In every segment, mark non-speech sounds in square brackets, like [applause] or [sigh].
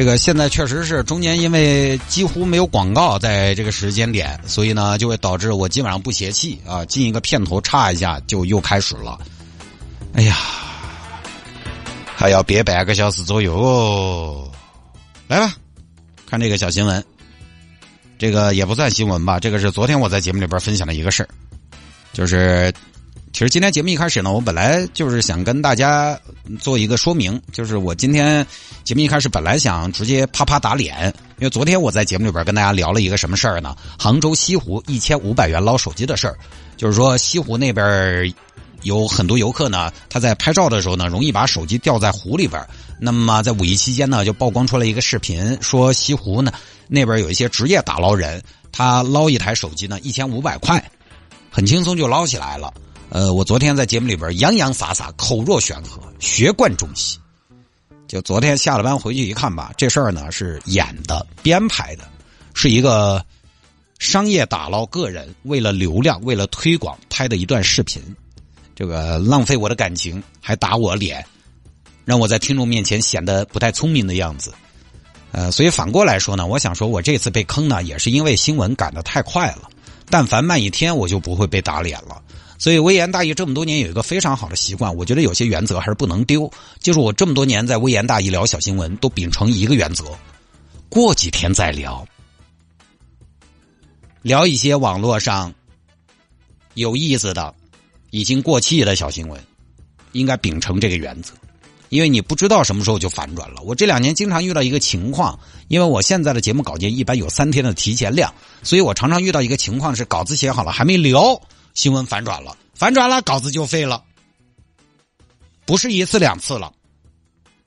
这个现在确实是中间，因为几乎没有广告在这个时间点，所以呢，就会导致我基本上不泄气啊，进一个片头插一下就又开始了。哎呀，还要憋半个小时左右，来吧，看这个小新闻。这个也不算新闻吧，这个是昨天我在节目里边分享的一个事儿，就是。其实今天节目一开始呢，我本来就是想跟大家做一个说明，就是我今天节目一开始本来想直接啪啪打脸，因为昨天我在节目里边跟大家聊了一个什么事儿呢？杭州西湖一千五百元捞手机的事儿，就是说西湖那边有很多游客呢，他在拍照的时候呢，容易把手机掉在湖里边。那么在五一期间呢，就曝光出来一个视频，说西湖呢那边有一些职业打捞人，他捞一台手机呢一千五百块，很轻松就捞起来了。呃，我昨天在节目里边洋洋洒洒、口若悬河、学贯中西。就昨天下了班回去一看吧，这事儿呢是演的、编排的，是一个商业打捞个人为了流量、为了推广拍的一段视频。这个浪费我的感情，还打我脸，让我在听众面前显得不太聪明的样子。呃，所以反过来说呢，我想说我这次被坑呢，也是因为新闻赶得太快了。但凡慢一天，我就不会被打脸了。所以，微言大义这么多年有一个非常好的习惯，我觉得有些原则还是不能丢。就是我这么多年在微言大义聊小新闻，都秉承一个原则：过几天再聊，聊一些网络上有意思的、已经过气的小新闻，应该秉承这个原则。因为你不知道什么时候就反转了。我这两年经常遇到一个情况，因为我现在的节目稿件一般有三天的提前量，所以我常常遇到一个情况是稿子写好了还没聊。新闻反转了，反转了，稿子就废了。不是一次两次了。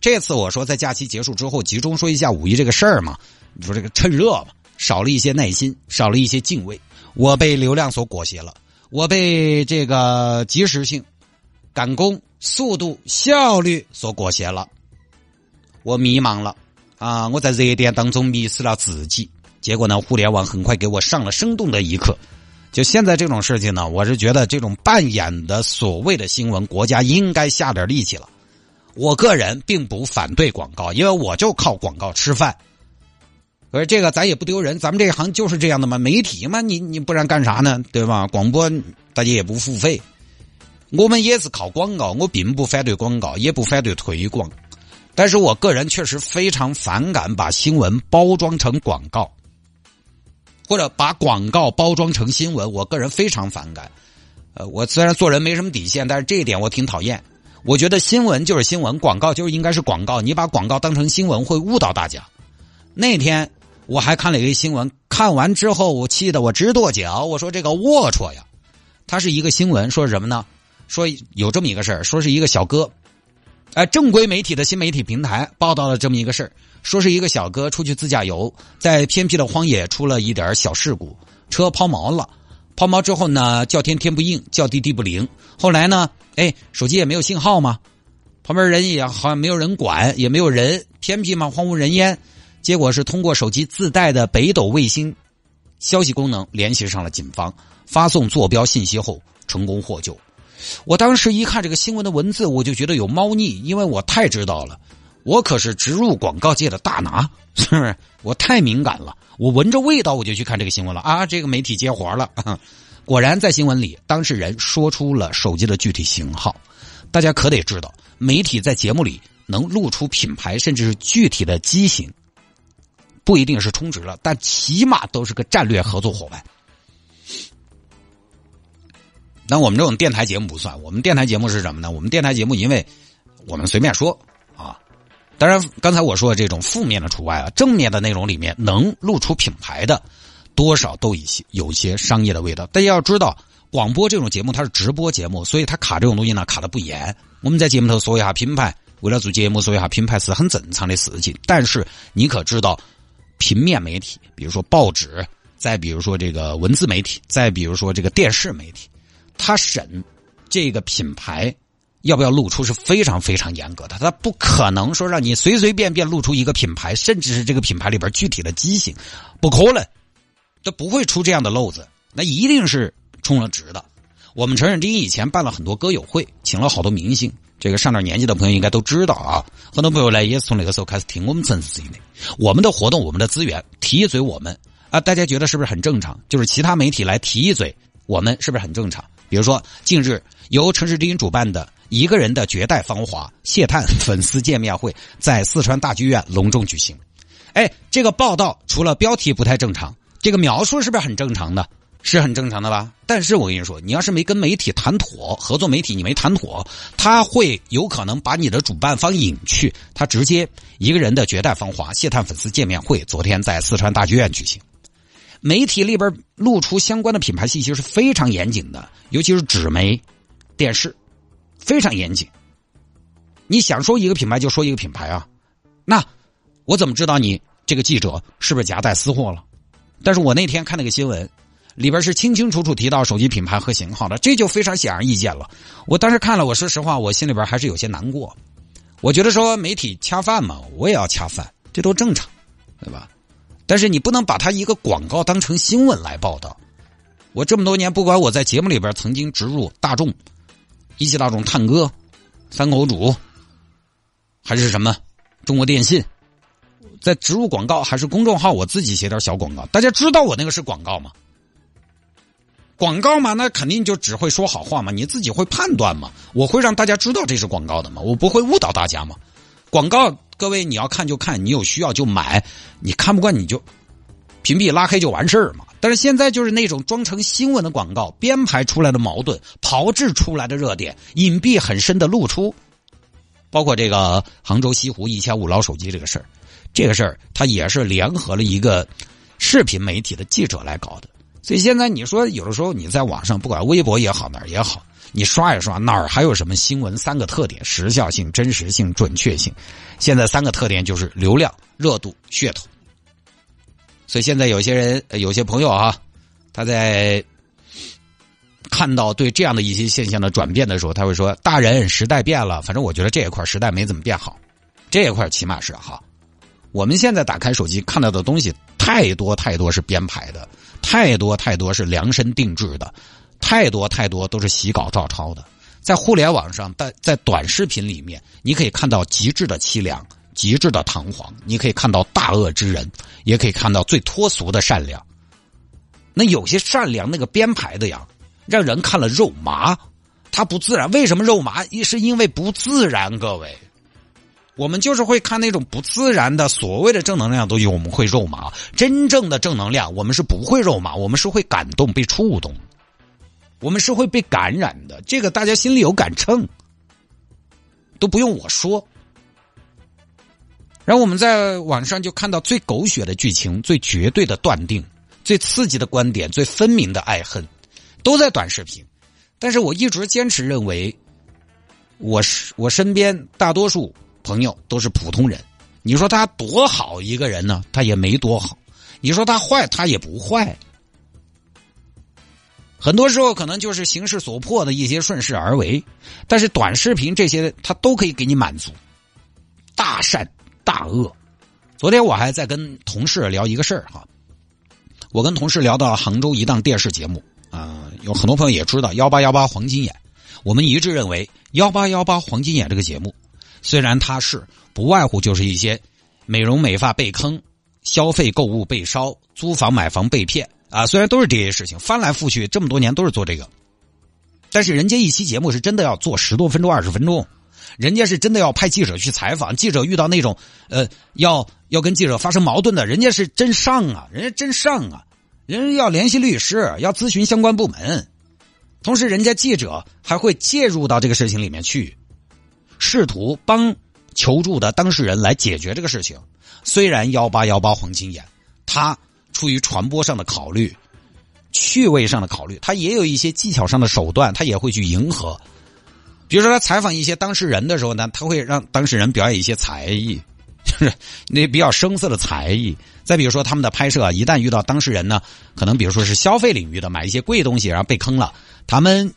这次我说在假期结束之后集中说一下五一这个事儿嘛，你说这个趁热嘛，少了一些耐心，少了一些敬畏。我被流量所裹挟了，我被这个及时性、赶工、速度、效率所裹挟了。我迷茫了啊！我在热点当中迷失了自己，结果呢，互联网很快给我上了生动的一课。就现在这种事情呢，我是觉得这种扮演的所谓的新闻，国家应该下点力气了。我个人并不反对广告，因为我就靠广告吃饭。可是这个咱也不丢人，咱们这一行就是这样的嘛，媒体嘛，你你不然干啥呢？对吧？广播大家也不付费，我们也是靠广告。我并不反对广告，也不反对推广，但是我个人确实非常反感把新闻包装成广告。或者把广告包装成新闻，我个人非常反感。呃，我虽然做人没什么底线，但是这一点我挺讨厌。我觉得新闻就是新闻，广告就是应该是广告。你把广告当成新闻，会误导大家。那天我还看了一个新闻，看完之后我气得我直跺脚。我说这个龌龊呀！它是一个新闻，说什么呢？说有这么一个事儿，说是一个小哥，哎，正规媒体的新媒体平台报道了这么一个事儿。说是一个小哥出去自驾游，在偏僻的荒野出了一点小事故，车抛锚了。抛锚之后呢，叫天天不应，叫地地不灵。后来呢，哎，手机也没有信号嘛，旁边人也好像没有人管，也没有人，偏僻嘛，荒无人烟。结果是通过手机自带的北斗卫星消息功能联系上了警方，发送坐标信息后成功获救。我当时一看这个新闻的文字，我就觉得有猫腻，因为我太知道了。我可是植入广告界的大拿，是不是？我太敏感了，我闻着味道我就去看这个新闻了啊！这个媒体接活了，[laughs] 果然在新闻里，当事人说出了手机的具体型号。大家可得知道，媒体在节目里能露出品牌，甚至是具体的机型，不一定是充值了，但起码都是个战略合作伙伴。那我们这种电台节目不算，我们电台节目是什么呢？我们电台节目，因为我们随便说啊。当然，刚才我说的这种负面的除外啊，正面的内容里面能露出品牌的，多少都一些有一些商业的味道。大家要知道，广播这种节目它是直播节目，所以它卡这种东西呢卡的不严。我们在节目头说一下品牌，为了做节目说一下品牌是很正常的事情。但是你可知道，平面媒体，比如说报纸、再比如说这个文字媒体，再比如说这个电视媒体，他审这个品牌要不要露出是非常非常严格的，他不可能说让你随随便便露出一个品牌，甚至是这个品牌里边具体的机型，不可能，都不会出这样的漏子，那一定是充了值的。我们承认，丁以前办了很多歌友会，请了好多明星。这个上点年纪的朋友应该都知道啊，很多朋友来也是从那个时候开始听我们城市的。我们的活动，我们的资源提一嘴我们啊，大家觉得是不是很正常？就是其他媒体来提一嘴我们，是不是很正常？比如说近日由城市之音主办的一个人的绝代芳华谢探粉丝见面会，在四川大剧院隆重举行。哎，这个报道除了标题不太正常，这个描述是不是很正常的？是很正常的吧？但是我跟你说，你要是没跟媒体谈妥，合作媒体你没谈妥，他会有可能把你的主办方引去，他直接一个人的绝代芳华谢探粉丝见面会，昨天在四川大剧院举行，媒体里边露出相关的品牌信息是非常严谨的，尤其是纸媒、电视，非常严谨。你想说一个品牌就说一个品牌啊，那我怎么知道你这个记者是不是夹带私货了？但是我那天看那个新闻。里边是清清楚楚提到手机品牌和型号的，这就非常显而易见了。我当时看了，我说实话，我心里边还是有些难过。我觉得说媒体恰饭嘛，我也要恰饭，这都正常，对吧？但是你不能把它一个广告当成新闻来报道。我这么多年，不管我在节目里边曾经植入大众、一汽大众、探歌、三口主，还是什么中国电信，在植入广告，还是公众号我自己写点小广告，大家知道我那个是广告吗？广告嘛，那肯定就只会说好话嘛，你自己会判断嘛？我会让大家知道这是广告的嘛？我不会误导大家嘛？广告，各位你要看就看，你有需要就买，你看不惯你就屏蔽拉黑就完事儿嘛。但是现在就是那种装成新闻的广告，编排出来的矛盾，炮制出来的热点，隐蔽很深的露出，包括这个杭州西湖一千五捞手机这个事儿，这个事儿他也是联合了一个视频媒体的记者来搞的。所以现在你说有的时候你在网上不管微博也好哪儿也好，你刷一刷哪儿还有什么新闻？三个特点：时效性、真实性、准确性。现在三个特点就是流量、热度、噱头。所以现在有些人、有些朋友啊，他在看到对这样的一些现象的转变的时候，他会说：“大人，时代变了。”反正我觉得这一块时代没怎么变好，这一块起码是哈。我们现在打开手机看到的东西太多太多是编排的。太多太多是量身定制的，太多太多都是洗稿照抄的。在互联网上，在在短视频里面，你可以看到极致的凄凉，极致的堂皇；你可以看到大恶之人，也可以看到最脱俗的善良。那有些善良那个编排的呀，让人看了肉麻，它不自然。为什么肉麻？一是因为不自然，各位。我们就是会看那种不自然的所谓的正能量东西，我们会肉麻。真正的正能量，我们是不会肉麻，我们是会感动、被触动，我们是会被感染的。这个大家心里有杆秤，都不用我说。然后我们在网上就看到最狗血的剧情、最绝对的断定、最刺激的观点、最分明的爱恨，都在短视频。但是我一直坚持认为，我是我身边大多数。朋友都是普通人，你说他多好一个人呢？他也没多好。你说他坏，他也不坏。很多时候可能就是形势所迫的一些顺势而为，但是短视频这些它都可以给你满足，大善大恶。昨天我还在跟同事聊一个事儿哈，我跟同事聊到杭州一档电视节目啊，有很多朋友也知道幺八幺八黄金眼，我们一致认为幺八幺八黄金眼这个节目。虽然它是不外乎就是一些美容美发被坑、消费购物被烧、租房买房被骗啊，虽然都是这些事情，翻来覆去这么多年都是做这个，但是人家一期节目是真的要做十多分钟、二十分钟，人家是真的要派记者去采访，记者遇到那种呃要要跟记者发生矛盾的，人家是真上啊，人家真上啊，人家要联系律师，要咨询相关部门，同时人家记者还会介入到这个事情里面去。试图帮求助的当事人来解决这个事情。虽然幺八幺八黄金眼，他出于传播上的考虑、趣味上的考虑，他也有一些技巧上的手段，他也会去迎合。比如说，他采访一些当事人的时候呢，他会让当事人表演一些才艺，就 [laughs] 是那比较生涩的才艺。再比如说他们的拍摄啊，一旦遇到当事人呢，可能比如说是消费领域的买一些贵东西，然后被坑了，他们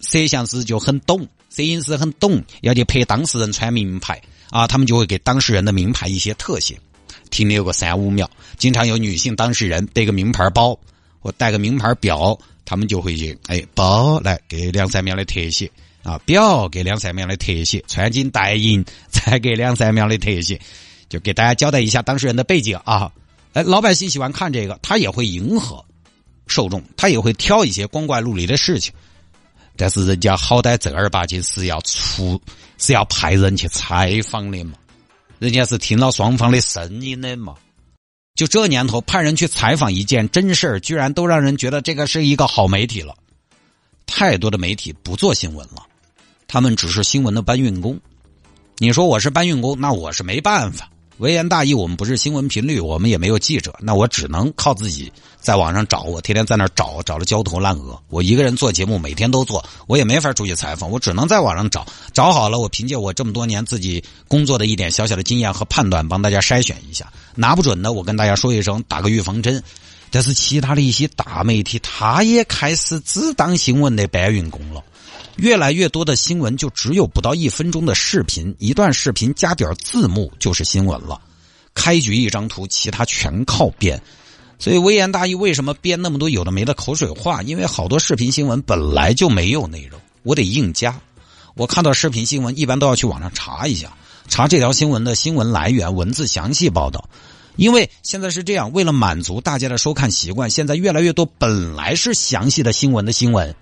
摄像师就很懂，摄影师很懂，要去拍当事人穿名牌啊，他们就会给当事人的名牌一些特写，停留个三五秒。经常有女性当事人背个名牌包或带个名牌表，他们就会去哎包来给两三秒的特写。啊，表给两三秒的特写，穿金戴银再给两三秒的特写，就给大家交代一下当事人的背景啊。哎，老百姓喜欢看这个，他也会迎合受众，他也会挑一些光怪陆离的事情。但是人家好歹正儿八经是要出，是要派人去采访的嘛，人家是听到双方的声音的嘛。就这年头，派人去采访一件真事，居然都让人觉得这个是一个好媒体了。太多的媒体不做新闻了。他们只是新闻的搬运工，你说我是搬运工，那我是没办法。微言大义，我们不是新闻频率，我们也没有记者，那我只能靠自己在网上找。我天天在那找，找的焦头烂额。我一个人做节目，每天都做，我也没法出去采访，我只能在网上找。找好了，我凭借我这么多年自己工作的一点小小的经验和判断，帮大家筛选一下。拿不准的，我跟大家说一声，打个预防针。但是其他的一些大媒体，他也开始只当新闻的搬运工了。越来越多的新闻就只有不到一分钟的视频，一段视频加点字幕就是新闻了。开局一张图，其他全靠编。所以微言大义为什么编那么多有的没的口水话？因为好多视频新闻本来就没有内容，我得硬加。我看到视频新闻，一般都要去网上查一下，查这条新闻的新闻来源、文字详细报道。因为现在是这样，为了满足大家的收看习惯，现在越来越多本来是详细的新闻的新闻。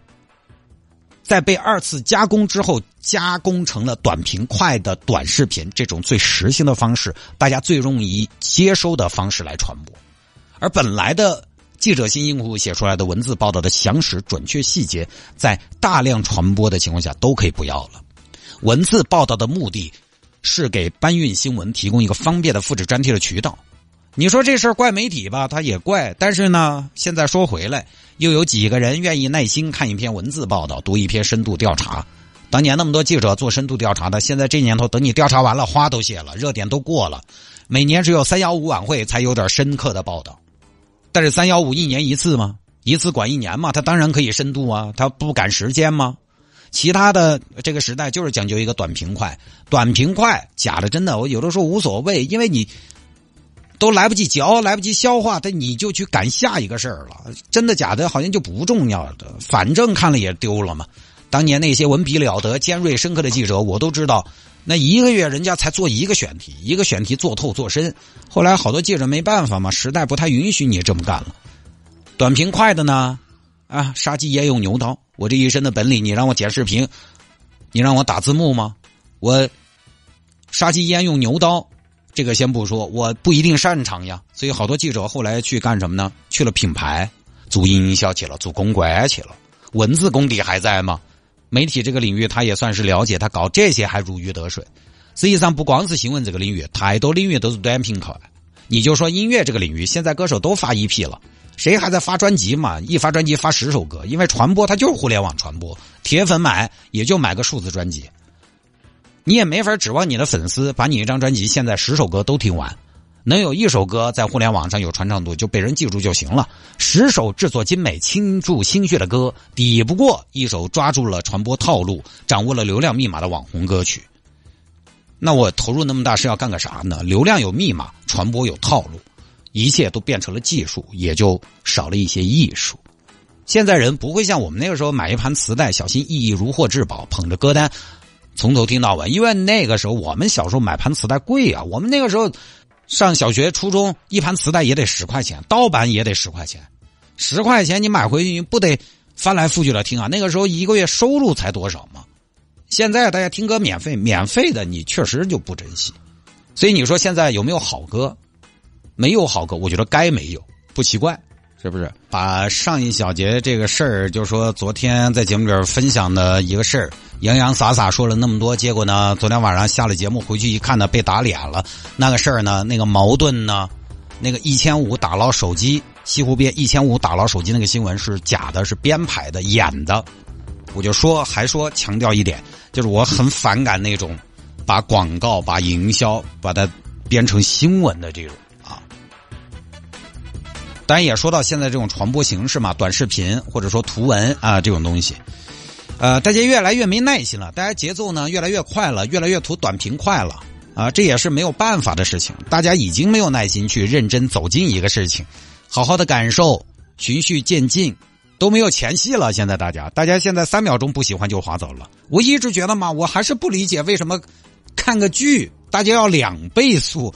在被二次加工之后，加工成了短平快的短视频，这种最实心的方式，大家最容易接收的方式来传播。而本来的记者辛辛苦苦写出来的文字报道的详实、准确、细节，在大量传播的情况下都可以不要了。文字报道的目的是给搬运新闻提供一个方便的复制粘贴的渠道。你说这事儿怪媒体吧，他也怪。但是呢，现在说回来，又有几个人愿意耐心看一篇文字报道，读一篇深度调查？当年那么多记者做深度调查的，现在这年头，等你调查完了，花都谢了，热点都过了，每年只有三幺五晚会才有点深刻的报道。但是三幺五一年一次吗？一次管一年嘛，他当然可以深度啊，他不赶时间吗？其他的这个时代就是讲究一个短平快，短平快，假的真的，我有的时候无所谓，因为你。都来不及嚼，来不及消化，他你就去赶下一个事儿了。真的假的，好像就不重要的，反正看了也丢了嘛。当年那些文笔了得、尖锐深刻的记者，我都知道，那一个月人家才做一个选题，一个选题做透做深。后来好多记者没办法嘛，时代不太允许你这么干了。短平快的呢，啊，杀鸡焉用牛刀？我这一身的本领，你让我剪视频，你让我打字幕吗？我杀鸡焉用牛刀？这个先不说，我不一定擅长呀，所以好多记者后来去干什么呢？去了品牌，做营销去了，做公关去了。文字功底还在吗？媒体这个领域他也算是了解，他搞这些还如鱼得水。实际上不光是新闻这个领域，太多领域都是短平快。你就说音乐这个领域，现在歌手都发 EP 了，谁还在发专辑嘛？一发专辑发十首歌，因为传播它就是互联网传播，铁粉买也就买个数字专辑。你也没法指望你的粉丝把你一张专辑现在十首歌都听完，能有一首歌在互联网上有传唱度就被人记住就行了。十首制作精美、倾注心血的歌，抵不过一首抓住了传播套路、掌握了流量密码的网红歌曲。那我投入那么大是要干个啥呢？流量有密码，传播有套路，一切都变成了技术，也就少了一些艺术。现在人不会像我们那个时候买一盘磁带，小心翼翼如获至宝，捧着歌单。从头听到尾，因为那个时候我们小时候买盘磁带贵啊，我们那个时候上小学、初中一盘磁带也得十块钱，盗版也得十块钱，十块钱你买回去你不得翻来覆去的听啊？那个时候一个月收入才多少嘛？现在大家听歌免费，免费的你确实就不珍惜，所以你说现在有没有好歌？没有好歌，我觉得该没有，不奇怪。是不是把上一小节这个事儿，就说昨天在节目里分享的一个事儿，洋洋洒洒说了那么多，结果呢，昨天晚上下了节目回去一看呢，被打脸了。那个事儿呢，那个矛盾呢，那个一千五打捞手机，西湖边一千五打捞手机那个新闻是假的，是编排的，演的。我就说，还说强调一点，就是我很反感那种把广告、把营销把它编成新闻的这种啊。当然也说到现在这种传播形式嘛，短视频或者说图文啊这种东西，呃，大家越来越没耐心了，大家节奏呢越来越快了，越来越图短平快了啊，这也是没有办法的事情。大家已经没有耐心去认真走进一个事情，好好的感受，循序渐进，都没有前戏了。现在大家，大家现在三秒钟不喜欢就划走了。我一直觉得嘛，我还是不理解为什么看个剧大家要两倍速，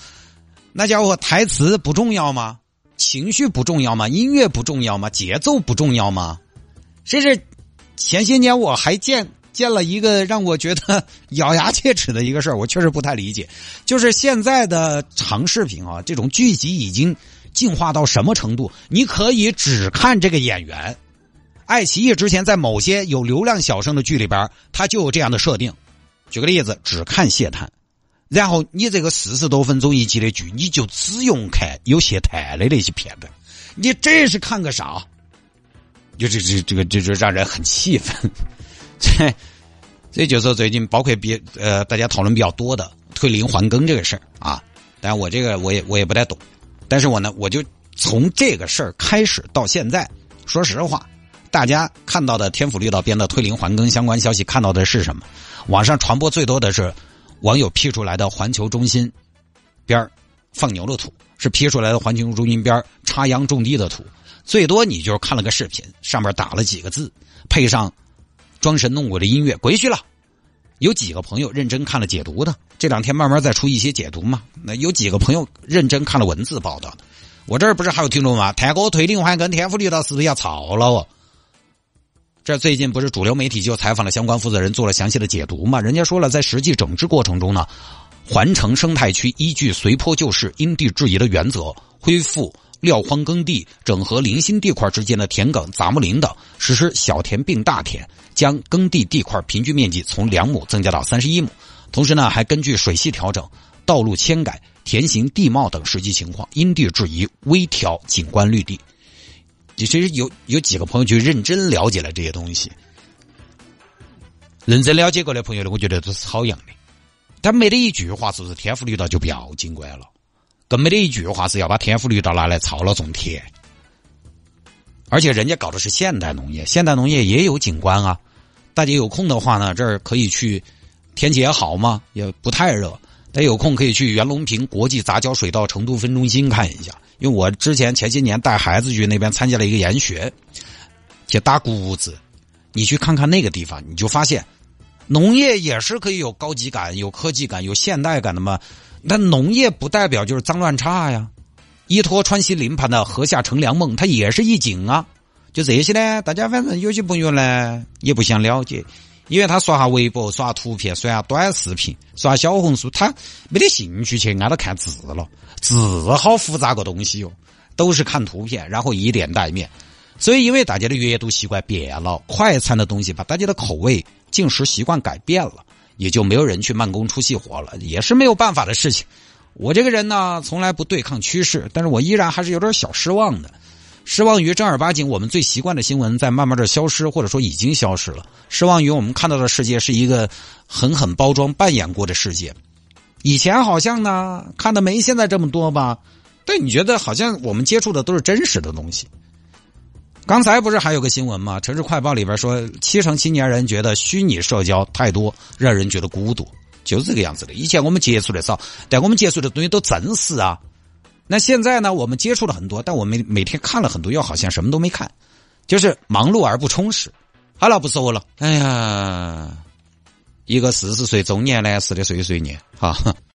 那家伙台词不重要吗？情绪不重要吗？音乐不重要吗？节奏不重要吗？甚至前些年我还见见了一个让我觉得咬牙切齿的一个事儿，我确实不太理解，就是现在的长视频啊，这种剧集已经进化到什么程度？你可以只看这个演员。爱奇艺之前在某些有流量小生的剧里边，它就有这样的设定。举个例子，只看谢探。然后你这个四十多分钟一集的剧，你就只用看有谢探的那些片段，你这是看个啥？就这这这个这就让人很气愤。这这就是最近包括比呃大家讨论比较多的退林还耕这个事儿啊。但我这个我也我也不太懂，但是我呢我就从这个事儿开始到现在，说实话，大家看到的天府绿道边的退林还耕相关消息看到的是什么？网上传播最多的是。网友 P 出来的环球中心边放牛的图，是 P 出来的环球中心边插秧种地的图。最多你就是看了个视频，上面打了几个字，配上装神弄鬼的音乐，回去了。有几个朋友认真看了解读的，这两天慢慢再出一些解读嘛。那有几个朋友认真看了文字报道的。我这儿不是还有听众吗？泰国退龄还跟天府绿道是不是要吵了哦？这最近不是主流媒体就采访了相关负责人，做了详细的解读嘛？人家说了，在实际整治过程中呢，环城生态区依据随坡就势、因地制宜的原则，恢复撂荒耕地，整合零星地块之间的田埂、杂木林等，实施小田并大田，将耕地地块平均面积从两亩增加到三十一亩。同时呢，还根据水系调整、道路迁改、田形地貌等实际情况，因地制宜微调景观绿地。其实有有几个朋友就认真了解了这些东西，认真了解过的朋友呢，我觉得都是好样的。但没得一句话是不是天府绿道就不要景观了，更没得一句话是要把天府绿道拿来操了种田。而且人家搞的是现代农业，现代农业也有景观啊。大家有空的话呢，这儿可以去，天气也好嘛，也不太热。大家有空可以去袁隆平国际杂交水稻成都分中心看一下。因为我之前前些年带孩子去那边参加了一个研学，去打谷子，你去看看那个地方，你就发现，农业也是可以有高级感、有科技感、有现代感的嘛。那农业不代表就是脏乱差呀。依托川西林盘的河下乘凉梦，它也是一景啊。就这些呢，大家反正有些朋友呢也不想了解。因为他刷下微博、刷图片、刷短视频、刷小红书，他没得兴趣去按照看字了。字好复杂个东西哟，都是看图片，然后以点带面。所以，因为大家的阅读习惯变了，快餐的东西把大家的口味、进食习惯改变了，也就没有人去慢工出细活了，也是没有办法的事情。我这个人呢，从来不对抗趋势，但是我依然还是有点小失望的。失望于正儿八经我们最习惯的新闻在慢慢的消失，或者说已经消失了。失望于我们看到的世界是一个狠狠包装、扮演过的世界。以前好像呢看的没现在这么多吧，但你觉得好像我们接触的都是真实的东西。刚才不是还有个新闻吗？城市快报里边说，七成青年人觉得虚拟社交太多，让人觉得孤独，就是这个样子的。以前我们接触的少，但我们接触的东西都真实啊。那现在呢？我们接触了很多，但我们每天看了很多，又好像什么都没看，就是忙碌而不充实。好了，不说了。哎呀，一个四十岁中年男士的碎碎念，哈。